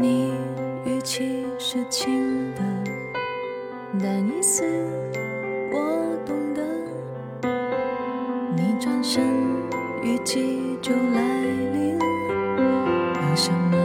你语气是轻的，但意思我懂得。你转身，雨季就来临，有什么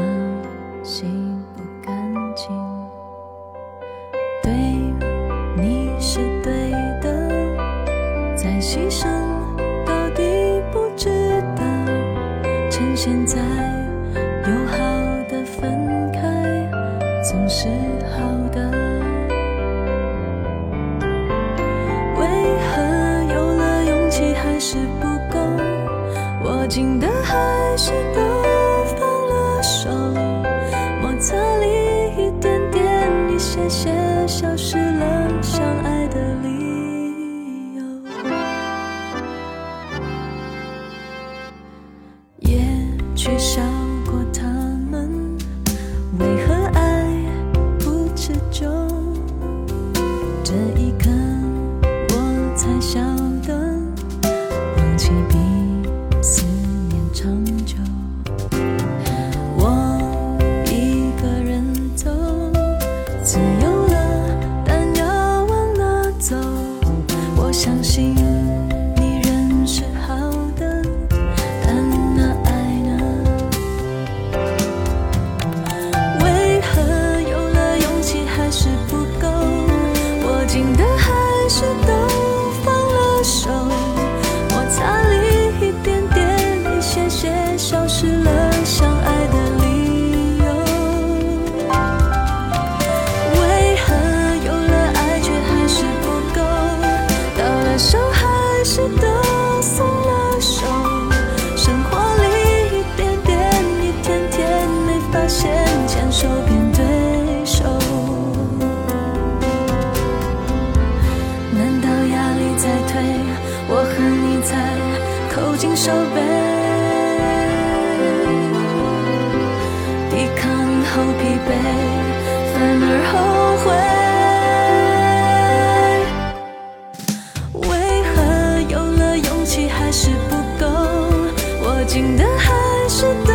气还是不够？握紧的还是都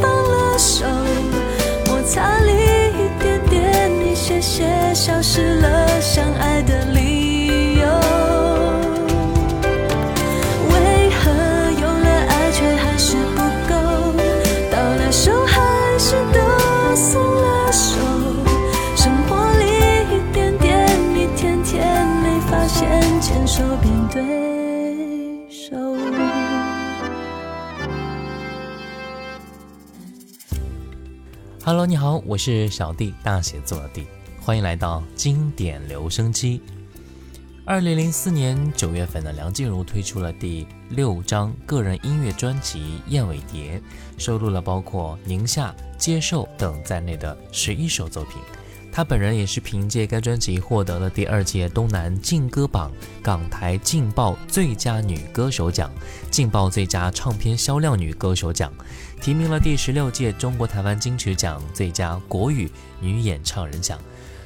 放了手，摩擦力一点点、一些些，消失了相爱 Hello，你好，我是小弟，大写作的弟，欢迎来到经典留声机。二零零四年九月份的，梁静茹推出了第六张个人音乐专辑《燕尾蝶》，收录了包括《宁夏》《接受》等在内的十一首作品。她本人也是凭借该专辑获得了第二届东南劲歌榜港台劲爆最佳女歌手奖、劲爆最佳唱片销量女歌手奖，提名了第十六届中国台湾金曲奖最佳国语女演唱人奖。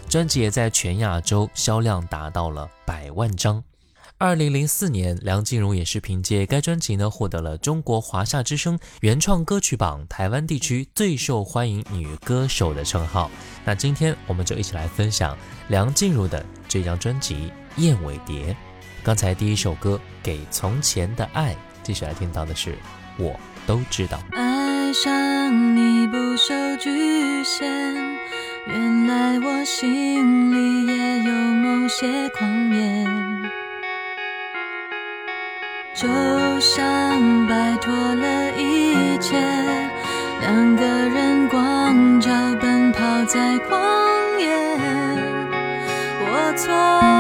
专辑也在全亚洲销量达到了百万张。二零零四年，梁静茹也是凭借该专辑呢，获得了中国华夏之声原创歌曲榜台湾地区最受欢迎女歌手的称号。那今天我们就一起来分享梁静茹的这张专辑《燕尾蝶》。刚才第一首歌《给从前的爱》，接下来听到的是《我都知道》。爱上你不受局限，原来我心里也有某些狂野。就像摆脱了一切，两个人光脚奔跑在旷野，我错。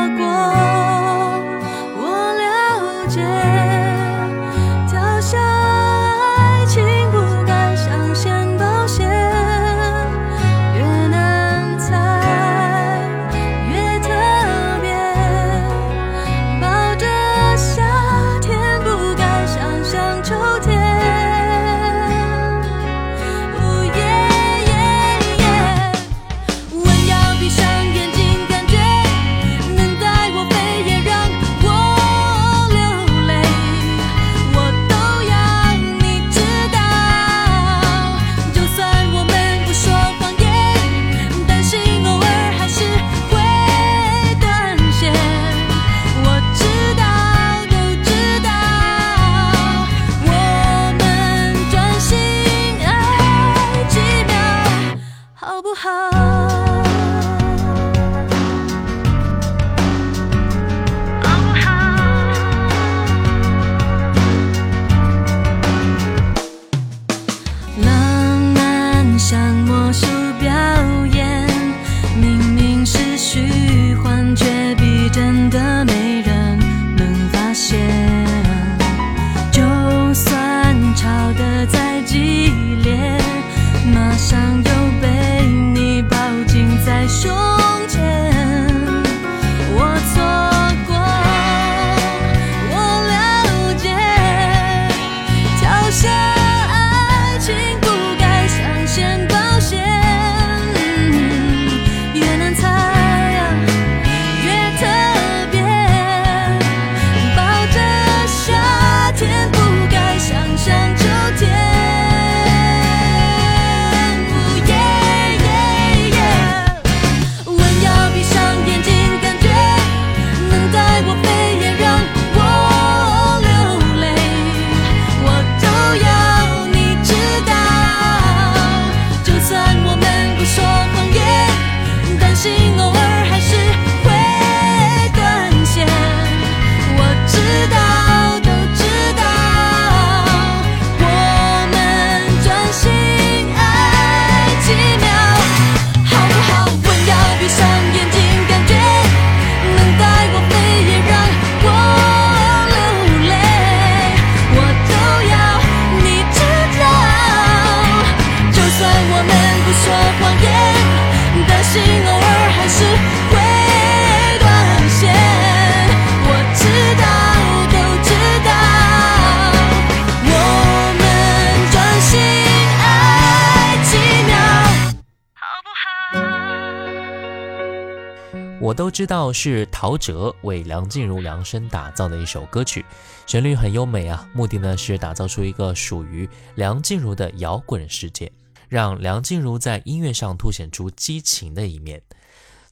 我都知道是陶喆为梁静茹量身打造的一首歌曲，旋律很优美啊，目的呢是打造出一个属于梁静茹的摇滚世界，让梁静茹在音乐上凸显出激情的一面。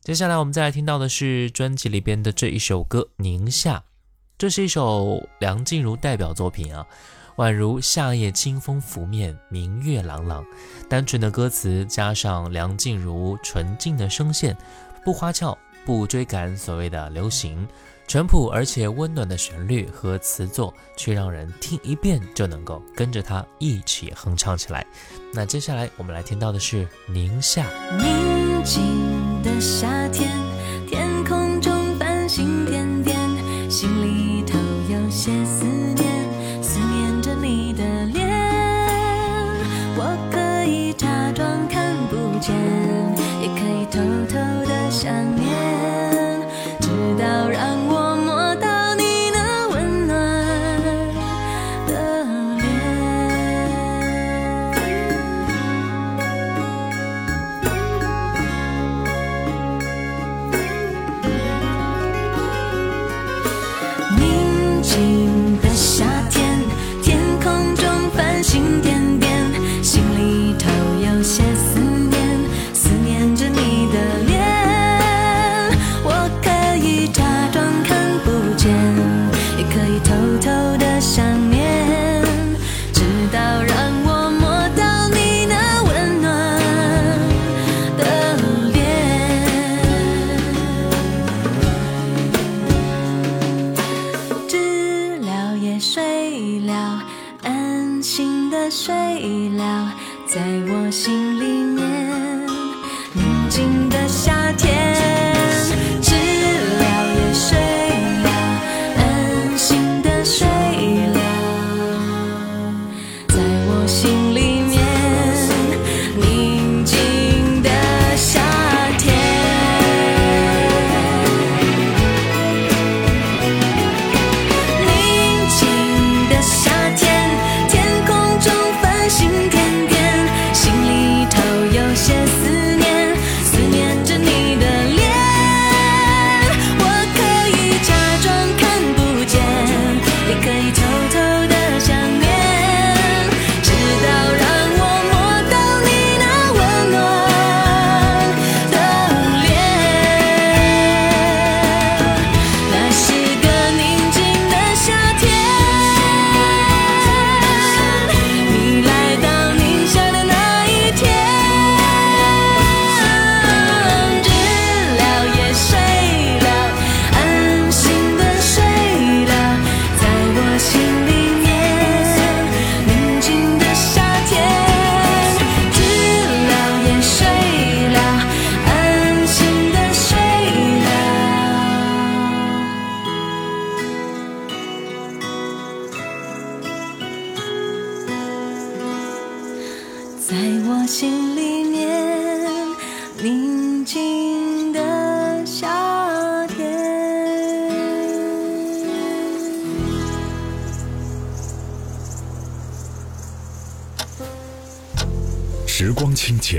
接下来我们再来听到的是专辑里边的这一首歌《宁夏》，这是一首梁静茹代表作品啊，宛如夏夜清风拂面，明月朗朗。单纯的歌词加上梁静茹纯净的声线，不花俏，不追赶所谓的流行，淳朴而且温暖的旋律和词作，却让人听一遍就能够跟着它一起哼唱起来。那接下来我们来听到的是《宁夏》。宁静的夏天，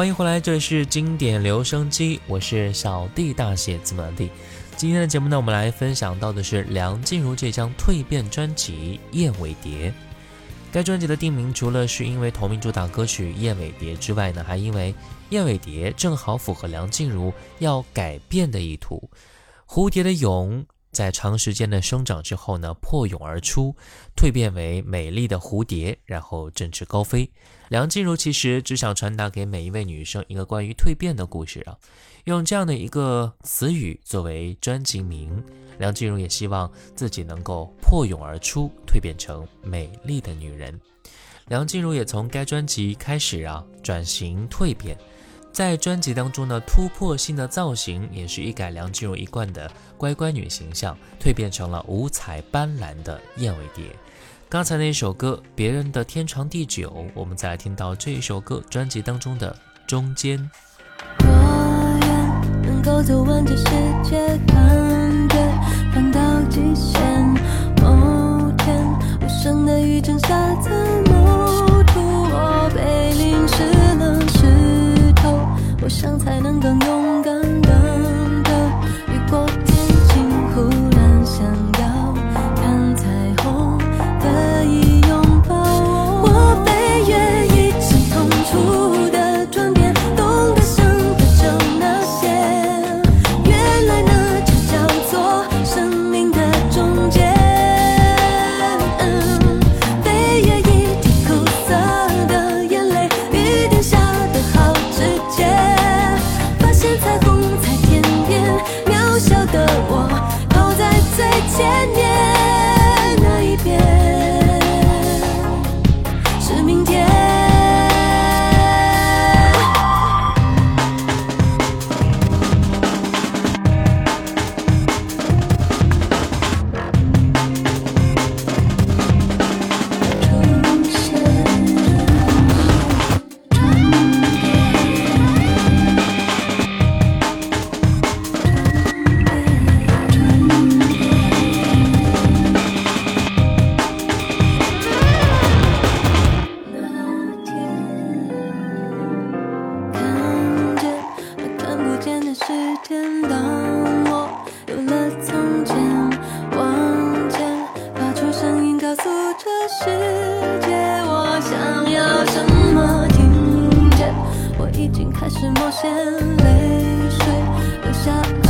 欢迎回来，这里是经典留声机，我是小弟大写字母弟。今天的节目呢，我们来分享到的是梁静茹这张蜕变专辑《燕尾蝶》。该专辑的定名除了是因为同名主打歌曲《燕尾蝶》之外呢，还因为燕尾蝶正好符合梁静茹要改变的意图。蝴蝶的蛹在长时间的生长之后呢，破蛹而出，蜕变为美丽的蝴蝶，然后振翅高飞。梁静茹其实只想传达给每一位女生一个关于蜕变的故事啊，用这样的一个词语作为专辑名，梁静茹也希望自己能够破蛹而出，蜕变成美丽的女人。梁静茹也从该专辑开始啊，转型蜕变。在专辑当中呢，突破性的造型也是一改梁静茹一贯的乖乖女形象，蜕变成了五彩斑斓的燕尾蝶。刚才那首歌《别人的天长地久》，我们再来听到这一首歌专辑当中的中间。多远能够走完这世界？感觉到极限。某天，无声的雨正下在某，我被淋湿了。我想才能更勇敢。世界我想要什么，听见我已经开始冒险，泪水流下。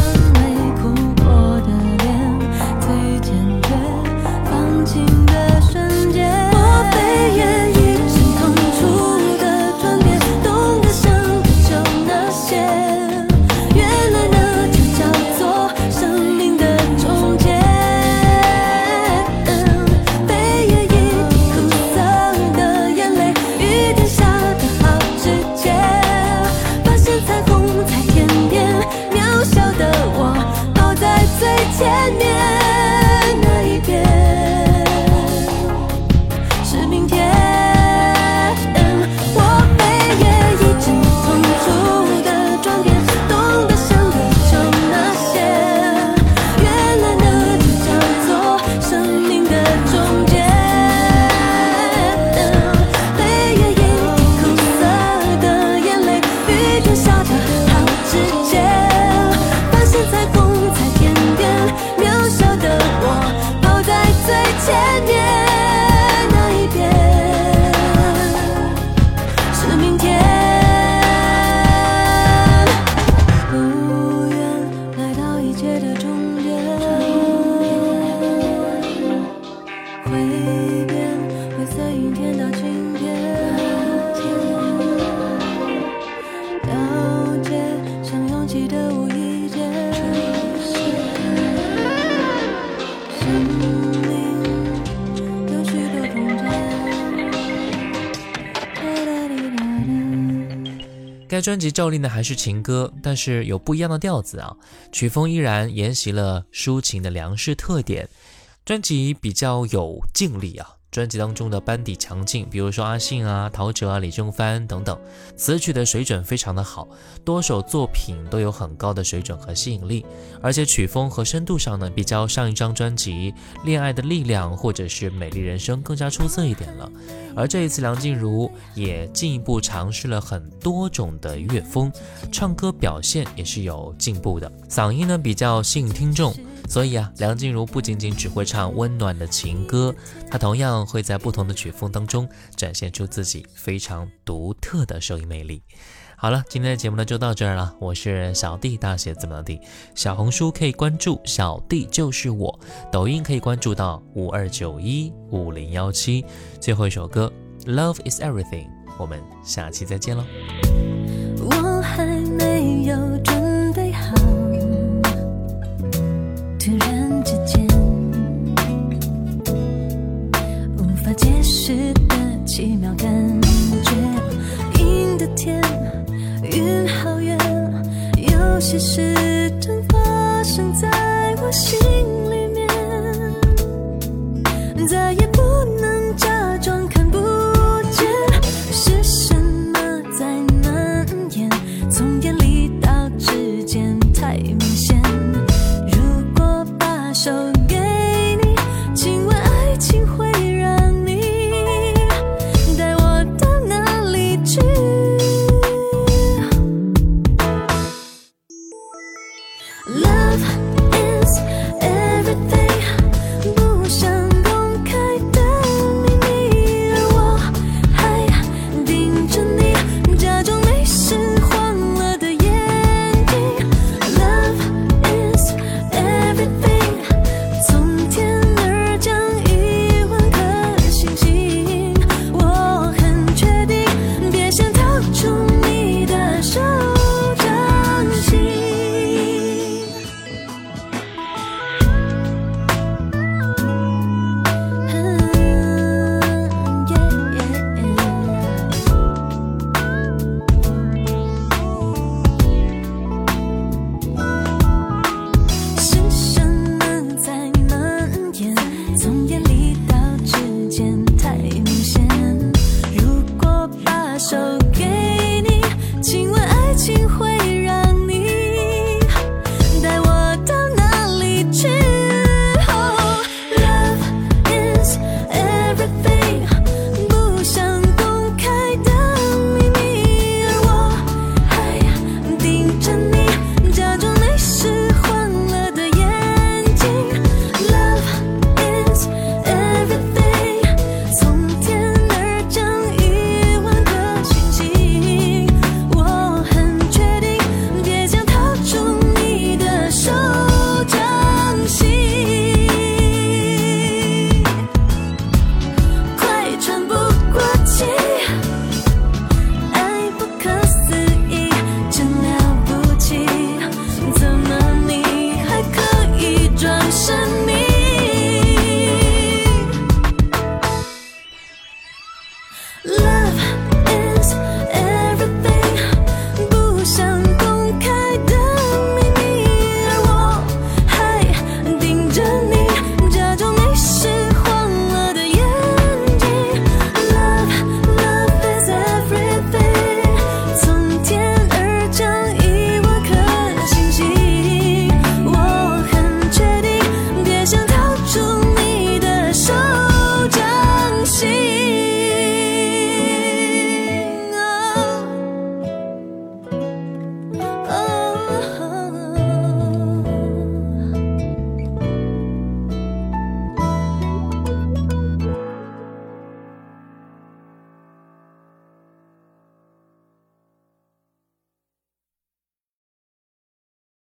专辑照例呢还是情歌，但是有不一样的调子啊，曲风依然沿袭了抒情的梁氏特点，专辑比较有静力啊。专辑当中的班底强劲，比如说阿信啊、陶喆啊、李正帆等等，词曲的水准非常的好，多首作品都有很高的水准和吸引力，而且曲风和深度上呢，比较上一张专辑《恋爱的力量》或者是《美丽人生》更加出色一点了。而这一次梁静茹也进一步尝试了很多种的乐风，唱歌表现也是有进步的，嗓音呢比较吸引听众。所以啊，梁静茹不仅仅只会唱温暖的情歌，她同样会在不同的曲风当中展现出自己非常独特的声音魅力。好了，今天的节目呢就到这儿了，我是小弟大写字母的弟，小红书可以关注小弟就是我，抖音可以关注到五二九一五零幺七。最后一首歌《Love Is Everything》，我们下期再见喽。天，云好远，有些事正发生在我心里。